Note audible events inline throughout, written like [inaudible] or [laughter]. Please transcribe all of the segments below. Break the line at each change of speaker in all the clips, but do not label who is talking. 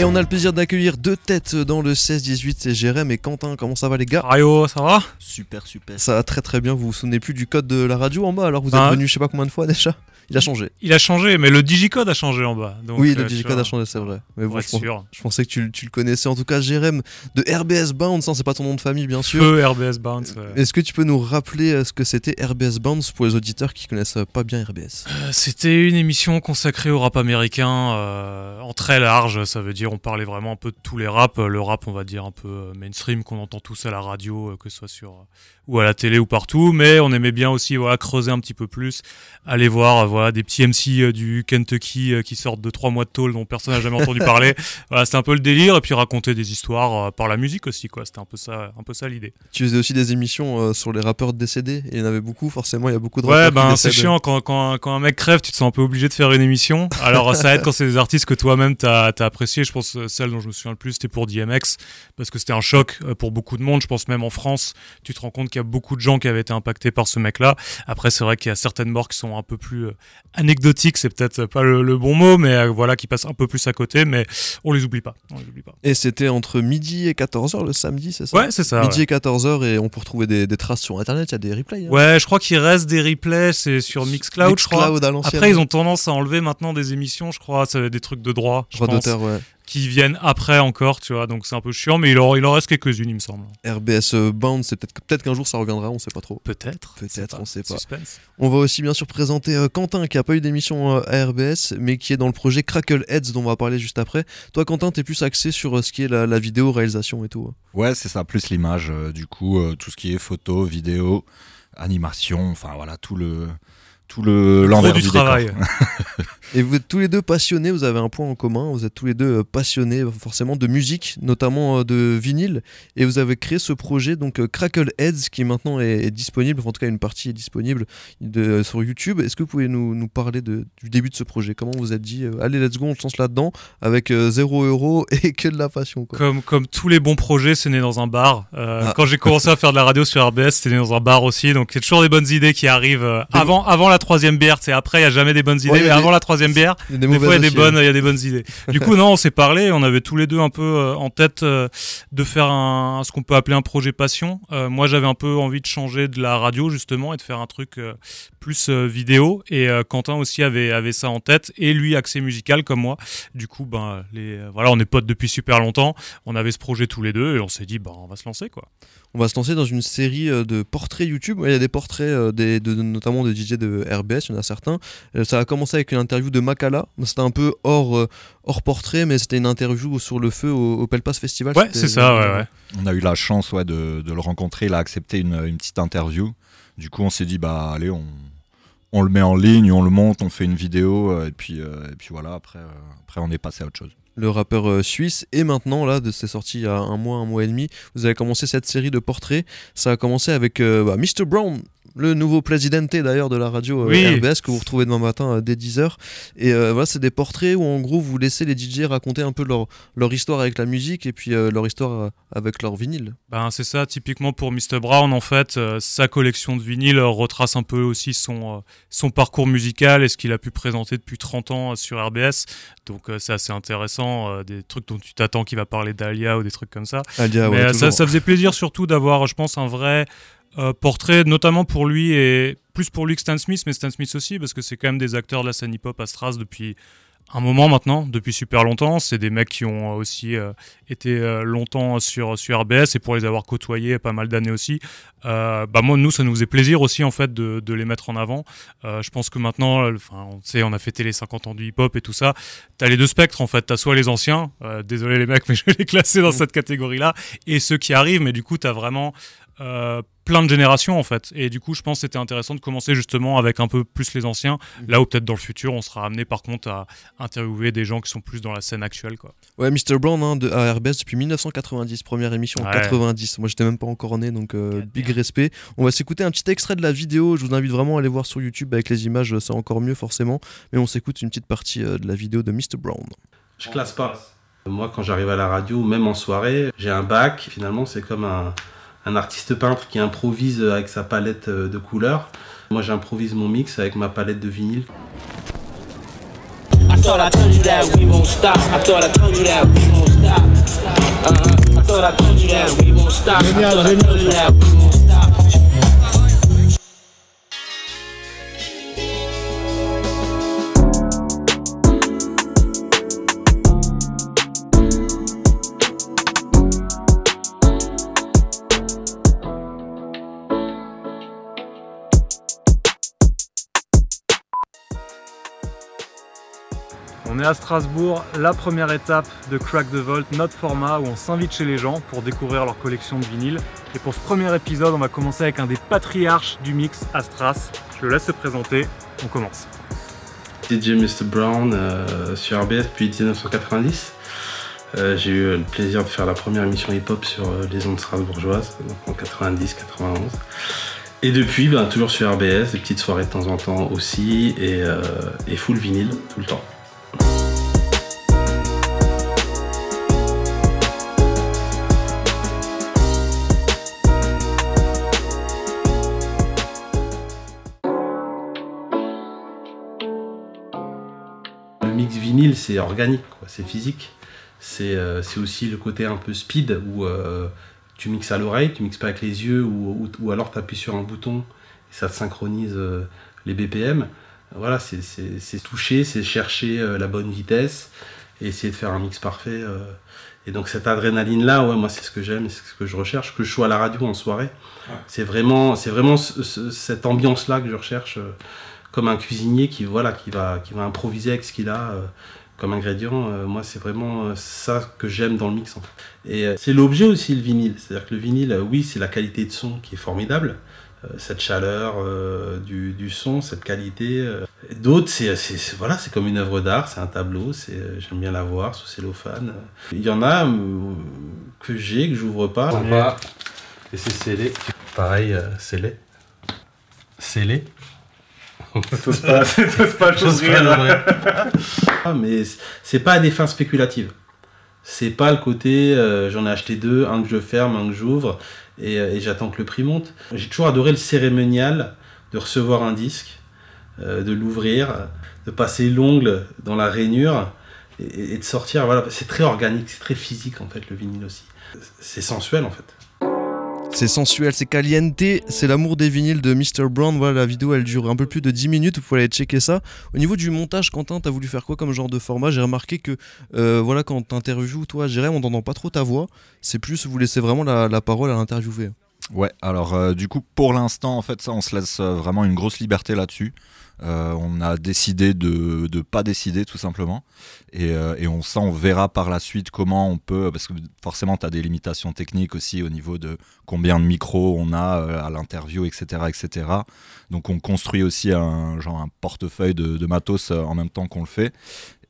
Et on a le plaisir d'accueillir deux têtes dans le 16-18, c'est Jérém et Quentin. Comment ça va les gars?
Ayo, ça va?
Super, super.
Ça va très très bien, vous vous souvenez plus du code de la radio en bas alors vous êtes
Ah.
venu je sais pas combien de fois déjà? Il a changé.
Il a changé, mais le digicode a changé en bas. Donc,
oui,
euh,
le digicode
vois,
a changé, c'est vrai. Mais bon, je, pens-
sûr.
je pensais que tu, tu le connaissais. En tout cas, Jérém de RBS Bounce, hein, c'est pas ton nom de famille bien sûr.
Feu RBS Bounce. ouais.
Est-ce que tu peux nous rappeler euh, ce que c'était RBS Bounce pour les auditeurs qui connaissent euh, pas bien RBS
Euh, C'était une émission consacrée au rap américain euh, en très large. Ça veut dire on parlait vraiment un peu de tous les raps. Le rap, on va dire un peu mainstream qu'on entend tous à la radio, que ce soit sur ou à la télé ou partout. Mais on aimait bien aussi voilà creuser un petit peu plus, aller voir euh, voilà des petits MC euh, du Kentucky euh, qui sortent de trois mois de tôle dont personne n'a jamais entendu parler. [laughs] Voilà, c'était un peu le délire et puis raconter des histoires euh, par la musique aussi quoi. C'était un peu ça, un peu ça l'idée.
Tu faisais aussi des émissions euh, sur les rappeurs décédés et il y en avait beaucoup, forcément, il y a beaucoup de
Ouais, ben c'est chiant quand, quand, quand un mec crève, tu te sens un peu obligé de faire une émission. Alors ça aide quand c'est des artistes que toi-même t'as as apprécié. Je pense celle dont je me souviens le plus, c'était pour DMX parce que c'était un choc pour beaucoup de monde. Je pense même en France, tu te rends compte qu'il y a beaucoup de gens qui avaient été impactés par ce mec-là. Après, c'est vrai qu'il y a certaines morts qui sont un peu plus anecdotiques, c'est peut-être pas le, le bon mot, mais euh, voilà, qui passent un peu plus à côté. Mais on les oublie pas. On les oublie pas.
Et c'était entre midi et 14h le samedi, c'est ça?
Ouais, c'est ça.
Midi
ouais.
et 14h et on peut retrouver des, des traces sur internet, il y a des replays. hein.
Ouais, je crois qu'il reste des replays, c'est sur Mixcloud, je crois.
Mixcloud à l'ancienne.
Après, ils ont tendance à enlever maintenant des émissions, je crois, c'est des trucs de droit, je
Droit d'auteur, ouais.
Qui viennent après encore, tu vois, donc c'est un peu chiant, mais il en, il en reste quelques-unes, il me semble.
RBS euh, Bound, c'est peut-être peut-être qu'un jour ça reviendra, on sait pas trop.
Peut-être.
Peut-être, on sait pas.
Suspense.
On va aussi bien sûr présenter euh, Quentin qui a pas eu d'émission euh, à RBS mais qui est dans le projet Crackle Heads dont on va parler juste après. Toi Quentin, t'es plus axé sur euh, ce qui est la, la vidéo, réalisation et tout. hein.
Ouais, c'est ça, plus l'image, euh, du coup, euh, tout ce qui est photo, vidéo, animation, enfin voilà, tout le tout le l'envers
du
du, décor.
travail. [laughs]
Et vous êtes tous les deux passionnés, vous avez un point en commun, vous êtes tous les deux euh, passionnés euh, forcément de musique, notamment euh, de vinyle, et vous avez créé ce projet donc Crackle Heads qui maintenant est, est disponible, enfin, en tout cas une partie est disponible de- sur YouTube. Est-ce que vous pouvez nous, nous parler de- du début de ce projet? Comment vous êtes dit, euh, allez let's go, on se lance là-dedans avec euh, 0 euro [laughs] et que de la passion quoi.
Comme, comme tous les bons projets, c'est né dans un bar. Euh,
Ah.
Quand j'ai commencé à faire de la radio sur RBS, c'était né dans un bar aussi. Donc il y a toujours des bonnes idées qui arrivent euh, avant, avant la troisième bière. C'est après, il y a jamais des bonnes idées,
Ouais,
mais
des-
avant la troisième bière,
Il y a des
Des fois, il y y a des bonnes idées. Du coup, non, on s'est parlé. On avait tous les deux un peu euh, en tête euh, de faire un, ce qu'on peut appeler un projet passion. Euh, moi, j'avais un peu envie de changer de la radio justement et de faire un truc plus vidéo. Et Quentin aussi avait avait ça en tête. Et lui, accès musical comme moi. Du coup, ben les, voilà, on est potes depuis super longtemps. On avait ce projet tous les deux et on s'est dit, ben on va se lancer quoi.
On va se lancer dans une série de portraits YouTube. Il y a des portraits, des, de- notamment de DJ de RBS, il y en a certains. Euh, Ça a commencé avec une interview de Makala. C'était un peu hors, euh, hors portrait, mais c'était une interview sur le feu au, au Pelpas Festival.
Ouais, c'est ça. Ouais, ouais.
On a eu la chance ouais, de, de le rencontrer, il a accepté une, une petite interview. Du coup, on s'est dit bah allez, on on le met en ligne, on le monte, on fait une vidéo euh, et puis euh, et puis voilà, après euh, après on est passé à autre chose.
Le rappeur euh, suisse. Et maintenant, là, de- c'est sorti il y a un mois, un mois et demi. Vous avez commencé cette série de portraits. Ça a commencé avec euh, bah, Mr. Brown. Le nouveau présidente d'ailleurs de la radio euh,
Oui.
RBS que vous retrouvez demain matin euh, dès 10h. Et euh, voilà, c'est des portraits où en gros vous laissez les DJ raconter un peu leur, leur histoire avec la musique et puis euh, leur histoire avec leur vinyle.
Ben, c'est ça, typiquement pour Mr. Brown, en fait, euh, sa collection de vinyles retrace un peu aussi son, son parcours musical et ce qu'il a pu présenter depuis 30 ans sur RBS. Donc, c'est assez intéressant, des trucs dont tu t'attends qu'il va parler d'Alia ou des trucs comme ça.
Alia,
Mais
ouais,
ça, ça faisait plaisir surtout d'avoir, je pense, un vrai euh, portrait, notamment pour lui et plus pour lui que Stan Smith, mais Stan Smith aussi, parce que c'est quand même des acteurs de la scène hip-hop à Stras depuis un moment maintenant, depuis super longtemps. C'est des mecs qui ont aussi euh, été euh, longtemps sur, sur RBS et pour les avoir côtoyés pas mal d'années aussi. Euh, bah moi, nous, ça nous faisait plaisir aussi en fait de, de les mettre en avant. Je pense que maintenant, enfin, on sait, on a fêté les 50 ans du hip-hop et tout ça. T'as les deux spectres en fait. T'as soit les anciens, désolé les mecs, [laughs] mais je vais les classer dans cette catégorie-là, et ceux qui arrivent. Mais du coup, t'as vraiment euh, plein de générations en fait. Et du coup, je pense que c'était intéressant de commencer justement avec un peu plus les anciens. Là où peut-être dans le futur, on sera amené par contre à interviewer des gens qui sont plus dans la scène actuelle, quoi.
Ouais, Mr. Brown hein, de, à RBS depuis 1990, première émission en
Ouais.
90. Moi, j'étais même pas encore né, donc euh, big
bien.
respect. On va s'écouter un petit extrait de la vidéo. Je vous invite vraiment à aller voir sur YouTube avec les images, c'est encore mieux forcément. Mais on s'écoute une petite partie euh, de la vidéo de Mr. Brown.
Je classe pas. Moi, quand j'arrive à la radio, même en soirée, j'ai un bac. Finalement, c'est comme un, un artiste peintre qui improvise avec sa palette euh, de couleurs. Moi, j'improvise mon mix avec ma palette de vinyle.
Est à Strasbourg, la première étape de Crack the Vault, notre format où on s'invite chez les gens pour découvrir leur collection de vinyles. Et pour ce premier épisode, on va commencer avec un des patriarches du mix à Stras. Je le laisse se présenter, on commence.
DJ Mr. Brown euh, sur RBS depuis 1990. Euh, j'ai eu le plaisir de faire la première émission hip-hop sur euh, les ondes strasbourgeoises, donc en 90-91. Et depuis, ben, toujours sur RBS, des petites soirées de temps en temps aussi, et, et full vinyle tout le temps. Mix vinyle, c'est organique, c'est physique. C'est euh, c'est aussi le côté un peu speed où euh, tu mixes à l'oreille, tu mixes pas avec les yeux, ou, ou- ou alors tu appuies sur un bouton et ça te synchronise euh, les BPM. Voilà, c'est- toucher, c'est chercher la bonne vitesse et essayer de faire un mix parfait. Et donc cette adrénaline-là, ouais, moi c'est ce que j'aime, c'est ce que je recherche, que je sois à la radio en soirée. C'est vraiment, c'est vraiment ce- ce- cette ambiance-là que je recherche, comme un cuisinier qui, voilà, qui, va, qui va improviser avec ce qu'il a euh, comme ingrédient. Euh, moi, c'est vraiment euh, ça que j'aime dans le mix. Et c'est l'objet aussi, le vinyle. C'est-à-dire que le vinyle, oui, c'est la qualité de son qui est formidable. Cette chaleur du, du son, cette qualité. D'autres, c'est, voilà, c'est comme une œuvre d'art, c'est un tableau, c'est, j'aime bien la voir sous cellophane. Il y en a que j'ai, que j'ouvre pas.
Premier.
Et c'est scellé. Pareil, scellé. Scellé.
T'oses pas, t'oses pas
J'ose pas l'ouvrir. Mais c'est pas à des fins spéculatives. C'est pas le côté euh, j'en ai acheté deux, un que je ferme, un que j'ouvre et, euh, et j'attends que le prix monte. J'ai toujours adoré le cérémonial de recevoir un disque, euh, de l'ouvrir, de passer l'ongle dans la rainure et, et de sortir. Voilà, c'est très organique, c'est très physique en fait le vinyle aussi. C'est sensuel en fait.
C'est sensuel, c'est caliente, c'est l'amour des vinyles de Mr. Brown. Voilà, la vidéo elle dure un peu plus de 10 minutes, vous pouvez aller checker ça. Au niveau du montage, Quentin, t'as voulu faire quoi comme genre de format? J'ai remarqué que euh, voilà, quand t'interviews, toi, Jérém, on n'entend pas trop ta voix. C'est plus, vous laissez vraiment la, parole à l'interviewé.
Ouais, alors euh, du coup, pour l'instant, en fait, ça, on se laisse euh, vraiment une grosse liberté là-dessus. Euh, on a décidé de ne pas décider, tout simplement. Et, euh, et on, ça, on verra par la suite comment on peut. Parce que forcément, tu as des limitations techniques aussi au niveau de combien de micros on a euh, à l'interview, etc., etc. Donc, on construit aussi un, genre, un portefeuille de, de matos en même temps qu'on le fait.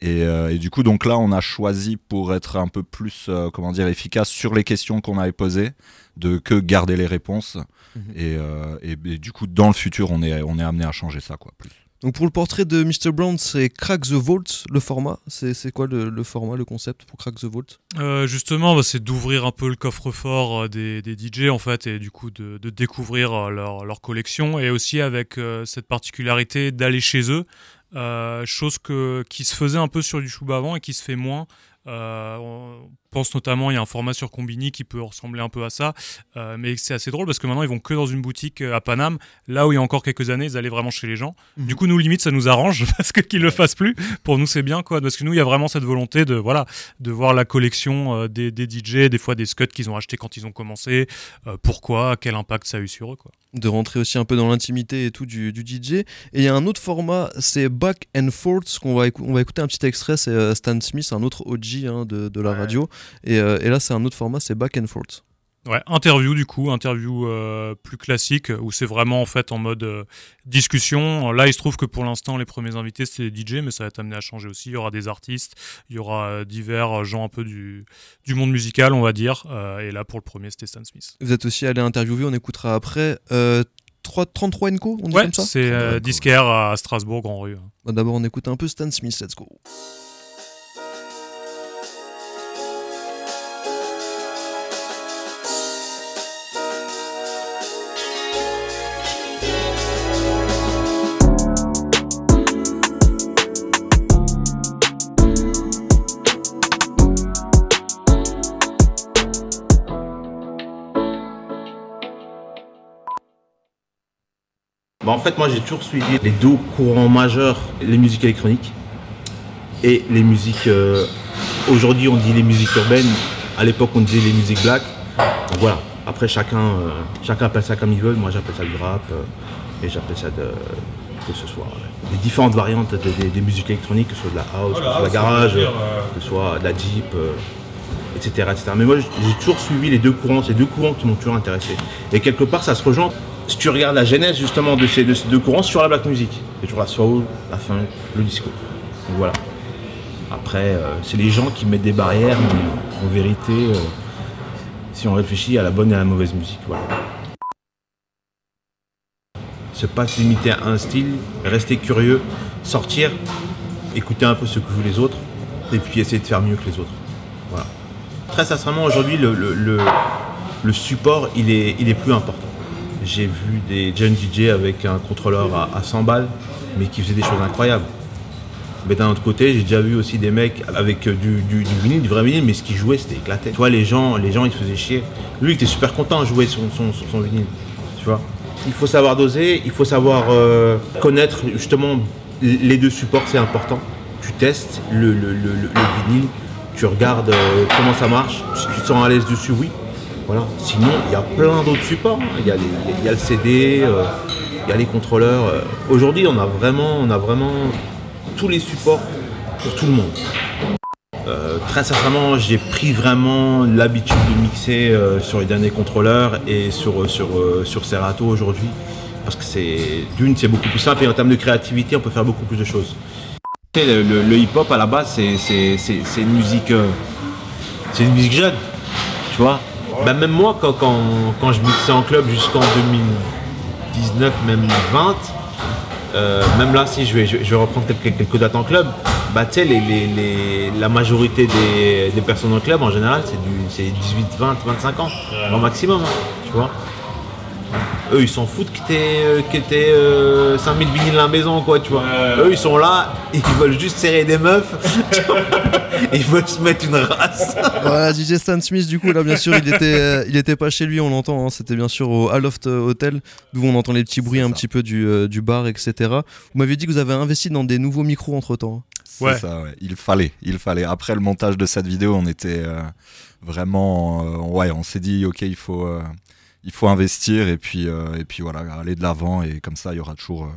Et, euh, et du coup, donc là, on a choisi pour être un peu plus, euh, comment dire, efficace sur les questions qu'on avait posées, de que garder les réponses.
Mhm.
Et, euh, et- et du coup, dans le futur, on est, on est amené à changer ça, quoi, plus.
Donc pour le portrait de Mr. Brown, c'est Crack the Vault, le format. C'est c'est quoi le, le format, le concept pour Crack the Vault?
Euh, justement, bah, c'est d'ouvrir un peu le coffre-fort des, des DJ en fait, et du coup de, de découvrir leur, leur collection, et aussi avec euh, cette particularité d'aller chez eux, chose que, qui se faisait un peu sur du Chouba avant et qui se fait moins. Euh, pense notamment, il y a un format sur Combini qui peut ressembler un peu à ça, euh, mais c'est assez drôle parce que maintenant ils vont que dans une boutique euh, à Paname, là où il y a encore quelques années ils allaient vraiment chez les gens.
Mhm.
Du coup, nous limite ça nous arrange [laughs] parce que qu'ils le fassent plus. Pour nous c'est bien quoi, parce que nous il y a vraiment cette volonté de voilà de voir la collection euh, des, des DJ, des fois des scuds qu'ils ont achetés quand ils ont commencé, euh, pourquoi, quel impact ça a eu sur eux quoi.
de rentrer aussi un peu dans l'intimité et tout du, du DJ. Et il y a un autre format, c'est Back and Forth, qu'on va, on va écouter un petit extrait, c'est Stan Smith, un autre OG hein, de, de la
Ouais.
radio. Et, euh, et là, c'est un autre format, c'est Back and Forth.
Ouais, interview du coup, interview euh, plus classique où c'est vraiment en fait en mode euh, discussion. Là, il se trouve que pour l'instant, les premiers invités c'était des DJ, mais ça va être amené à changer aussi. Il y aura des artistes, il y aura euh, divers gens un peu du, du monde musical, on va dire. Euh, et là, pour le premier, c'était Stan Smith.
Vous êtes aussi allé interviewer, on écoutera après. Euh, 3, 33 Enco, on dit
Ouais,
comme ça?
c'est euh, disquaire à Strasbourg, Grand Rue.
Bah, D'abord, on écoute un peu Stan Smith, let's go.
Bah, en fait, moi, j'ai toujours suivi les deux courants majeurs, les musiques électroniques et les musiques. euh, Aujourd'hui, on dit les musiques urbaines. À l'époque, on disait les musiques black. Donc voilà. Après, chacun, euh, chacun appelle ça comme il veut. Moi, j'appelle ça du rap euh, et j'appelle ça de, que ce soit les différentes variantes des, des- des musiques électroniques, que ce soit de la house, que ce soit de la garage, que ce soit de la jeep, etc., etc. Mais moi, j'ai j'ai toujours suivi les deux courants, ces deux courants qui m'ont toujours intéressé. Et quelque part, ça se rejoint. Si tu regardes la genèse justement de ces, de ces deux courants sur la black music, c'est toujours la soul, la funk, le disco. Voilà. Après, euh, c'est les gens qui mettent des barrières, mais en vérité, euh, si on réfléchit à la bonne et à la mauvaise musique, voilà. Se pas se limiter à un style, rester curieux, sortir, écouter un peu ce que jouent les autres, et puis essayer de faire mieux que les autres. Voilà. Très sincèrement, aujourd'hui, le, support, il est plus important. J'ai vu des jeunes DJ avec un contrôleur à, à 100 balles, mais qui faisaient des choses incroyables. Mais d'un autre côté, j'ai déjà vu aussi des mecs avec du, du, du vinyle, du vrai vinyle, mais ce qu'ils jouaient, c'était éclaté. Tu vois, les gens, les gens, ils se faisaient chier. Lui, il était super content de jouer son, son, son, vinyle. Tu vois. Il faut savoir doser, il faut savoir euh, connaître justement les deux supports, c'est important. Tu testes le, le, le, le- le vinyle, tu regardes euh, comment ça marche, tu te sens à l'aise dessus, oui. Sinon, il y a plein d'autres supports. hein. Il y, a le CD, euh, il y a les contrôleurs. euh. Aujourd'hui, on a vraiment, on a vraiment tous les supports pour tout le monde. Euh, très sincèrement, j'ai pris vraiment l'habitude de mixer sur les derniers contrôleurs et sur, sur, sur Serato aujourd'hui. Parce que c'est d'une, c'est beaucoup plus simple et en termes de créativité, on peut faire beaucoup plus de choses. Le, hip-hop à la base, c'est, une musique, c'est une musique jeune, tu vois. Bah, même moi, quand, quand, quand je mixais en club jusqu'en 2019, même 20, euh, même là, si je vais, je vais je vais reprendre quelques, quelques dates en club, bah, les, les- les- la majorité des, des personnes en club, en général, c'est du c'est 18, 20, 25 ans, au maximum, hein, tu vois. Eux, ils s'en foutent que t'aies euh, que t'aies, euh, 5000 vinyles à la maison, quoi, tu vois. Eux, ils sont là, et ils veulent juste serrer des meufs, tu vois. [laughs] ils veulent se mettre une race.
Voilà, DJ Stan Smith, du coup, là, bien sûr, il était, euh, il était pas chez lui, on l'entend. hein, C'était bien sûr au Aloft Hotel, d'où on entend les petits bruits un petit peu du, euh, du bar, etc. Vous m'aviez dit que vous avez investi dans des nouveaux micros entre temps.
C'est
Ouais.
ça, ouais. Il fallait, il fallait. Après le montage de cette vidéo, on était euh, vraiment, euh, ouais, on s'est dit, ok, il faut, euh, il faut investir et puis, euh, et puis voilà, aller de l'avant et comme ça, il y aura toujours euh,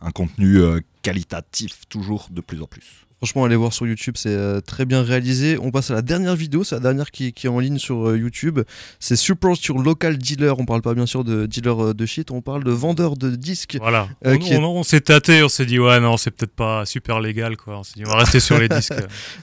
un contenu euh, qualitatif, toujours de plus en plus.
Franchement, allez voir sur YouTube, c'est euh, très bien réalisé. On passe à la dernière vidéo, c'est la dernière qui, qui est en ligne sur euh, YouTube. C'est Support sur Local Dealer. On parle pas bien sûr de dealer euh, de shit, on parle de vendeur de disques.
Voilà.
Euh,
on s'est tâté, on s'est dit, ouais, non, c'est peut-être pas super légal, quoi. On s'est dit, on va [laughs] rester sur les disques.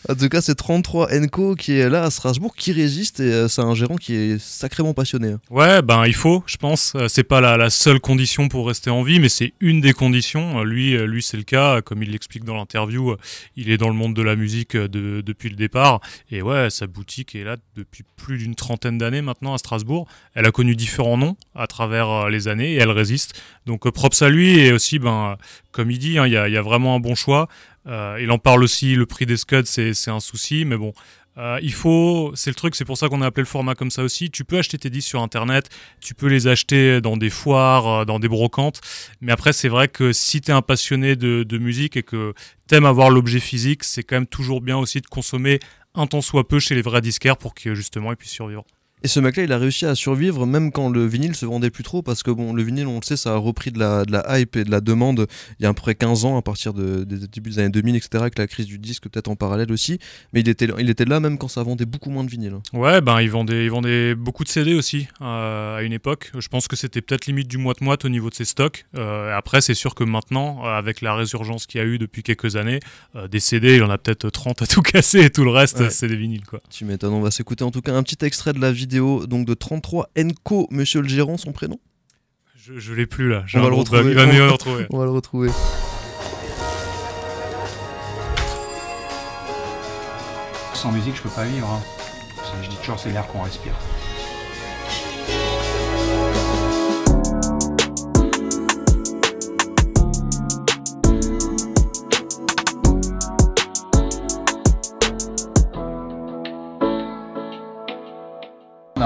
En tout cas, c'est 33 Enco qui est là à Strasbourg, qui résiste et c'est un gérant qui est sacrément passionné. hein.
Ouais, ben il faut, je pense. C'est pas la, la seule condition pour rester en vie, mais c'est une des conditions. Lui, lui c'est le cas. Comme il l'explique dans l'interview, euh, il est dans le monde de la musique euh, de- depuis le départ. Et ouais, sa boutique est là depuis plus d'une trentaine d'années maintenant à Strasbourg. Elle a connu différents noms à travers euh, les années et elle résiste. Donc euh, props à lui et aussi, ben, comme il dit, hein, il y, a, vraiment un bon choix. Il en parle aussi, le prix des scuds, c'est un souci, mais bon, euh, il faut, c'est le truc, c'est pour ça qu'on a appelé le format comme ça aussi. Tu peux acheter tes disques sur internet, tu peux les acheter dans des foires, euh, dans des brocantes, mais après c'est vrai que si t'es un passionné de, de musique et que t'aimes avoir l'objet physique, c'est quand même toujours bien aussi de consommer un temps soit peu chez les vrais disquaires pour que justement ils puissent survivre.
Et ce mec-là, il a réussi à survivre même quand le vinyle se vendait plus trop, parce que bon, le vinyle, on le sait, ça a repris de la, de la hype et de la demande il y a à peu près 15 ans, à partir de- des débuts des années 2000, etc., avec la crise du disque peut-être en parallèle aussi. Mais il était, il était là même quand ça vendait beaucoup moins de vinyle.
Ouais, ben ils vendaient, ils vendaient beaucoup de CD aussi euh, à une époque. Je pense que c'était peut-être limite du moite-moite au niveau de ses stocks. Euh, après, c'est sûr que maintenant, euh, avec la résurgence qu'il y a eu depuis quelques années, euh, des CD, il y en a peut-être 30 à tout [laughs] casser et tout le reste,
Ouais.
c'est des vinyles quoi.
Tu m'étonnes, on va s'écouter en tout cas un petit extrait de la vidéo donc de 33 Enco, monsieur le gérant, son prénom?
Je, je l'ai plus là.
On va le retrouver.
bug. Il va mieux le [laughs] retrouver.
On va le retrouver.
Sans musique, je peux pas vivre. hein. Je dis toujours, c'est l'air qu'on respire.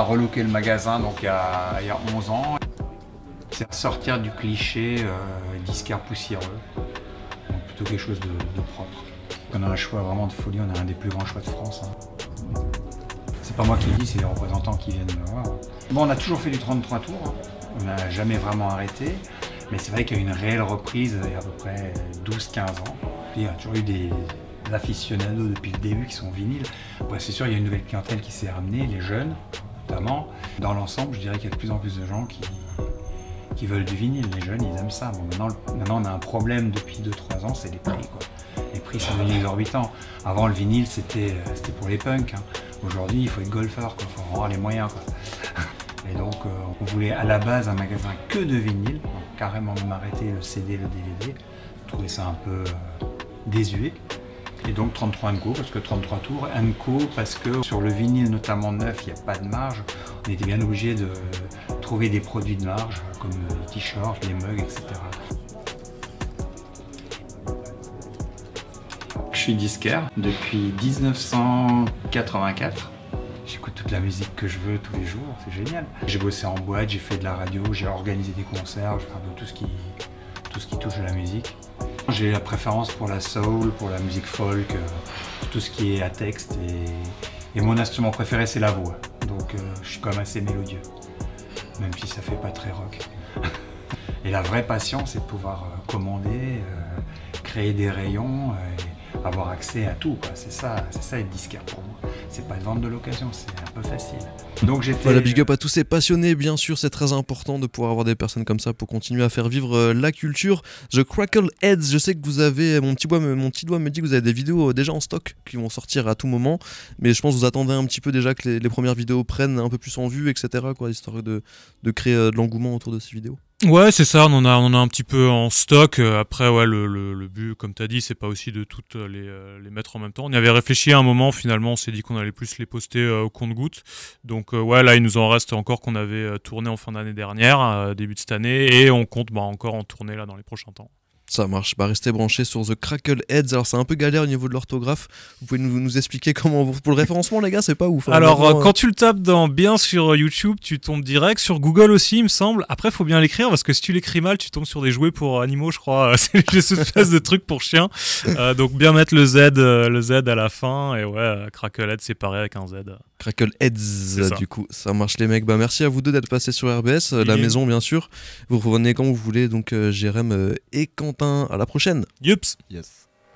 Relooké le magasin donc il y a, il y a 11 ans. C'est sortir du cliché euh, disquaire poussiéreux, donc plutôt quelque chose de, propre. On a un choix vraiment de folie, on a un des plus grands choix de France. hein. C'est pas moi qui le dis, c'est les représentants qui viennent me voir. Bon, on a toujours fait du 33 tours, hein. on n'a jamais vraiment arrêté, mais c'est vrai qu'il y a eu une réelle reprise il y a à peu près 12-15 ans. Il y a toujours eu des aficionados depuis le début qui sont vinyles. C'est sûr, il y a une nouvelle clientèle qui s'est ramenée, les jeunes Dans l'ensemble, je dirais qu'il y a de plus en plus de gens qui, veulent du vinyle. Les jeunes, ils aiment ça. Maintenant, maintenant, on a un problème depuis 2-3 ans, c'est les prix. Les prix sont devenus exorbitants. Avant, le vinyle, c'était euh, pour les punks. hein. Aujourd'hui, il faut être golfeur, il faut avoir les moyens. Et donc, euh, on voulait à la base un magasin que de vinyle, carrément même arrêter le CD, le DVD. Je trouvais ça un peu euh, désuet. Et donc 33 Co parce que 33 tours, Co parce que sur le vinyle notamment neuf, il n'y a pas de marge. On était bien obligé de trouver des produits de marge comme les t-shirts, les mugs, etc. Je suis disquaire depuis 1984. J'écoute toute la musique que je veux tous les jours, c'est génial. J'ai bossé en boîte, j'ai fait de la radio, j'ai organisé des concerts, je fais un peu tout ce qui, tout ce qui touche à la musique. J'ai la préférence pour la soul, pour la musique folk, euh, tout ce qui est à texte et, mon instrument préféré c'est la voix. Donc euh, je suis quand même assez mélodieux, même si ça fait pas très rock. [laughs] et la vraie passion c'est de pouvoir euh, commander, créer des rayons avoir accès à tout. C'est ça, c'est ça être disquaire pour moi. C'est pas de vendre de l'occasion, c'est un peu facile. Donc j'étais.
Voilà, big up à tous ces passionnés, bien sûr, c'est très important de pouvoir avoir des personnes comme ça pour continuer à faire vivre euh, la culture. The Crackle Heads, je sais que vous avez, mon petit, doigt, me- mon petit doigt me dit que vous avez des vidéos euh, déjà en stock qui vont sortir à tout moment, mais je pense que vous attendez un petit peu déjà que les, les premières vidéos prennent un peu plus en vue, etc., quoi, histoire de, de créer euh, de l'engouement autour de ces vidéos.
Ouais, c'est ça, on en, a, on en a un petit peu en stock. Euh, Après, ouais, le, le, le but, comme tu as dit, c'est pas aussi de toutes les, euh, les mettre en même temps. On y avait réfléchi à un moment, finalement, on s'est dit qu'on allait plus les poster euh, au compte-goutte. Donc, euh, ouais, là, il nous en reste encore qu'on avait euh, tourné en fin d'année dernière, euh, début de cette année, et on compte bah, encore en tourner là dans les prochains temps.
Ça marche, bah restez branchés sur The Crackle Heads. Alors c'est un peu galère au niveau de l'orthographe. Vous pouvez nous, nous expliquer comment pour le référencement les gars, c'est pas ouf. hein.
Alors,
Vraiment,
euh, quand tu le tapes dans bien sur euh, YouTube, tu tombes direct. Sur Google aussi, il me semble. Après, faut bien l'écrire parce que si tu l'écris mal, tu tombes sur des jouets pour animaux, je crois. [laughs] C'est une espèce de truc pour chiens. Euh, donc, bien mettre le Z, le Z à la fin. Et ouais, euh, Cracklehead séparé avec un Z.
Crackle Heads, du coup, ça marche les mecs. Bah merci à vous deux d'être passés sur RBS, la maison bien sûr. Vous revenez quand vous voulez, donc Jérém et Quentin. À la prochaine.
Yups.
Yes.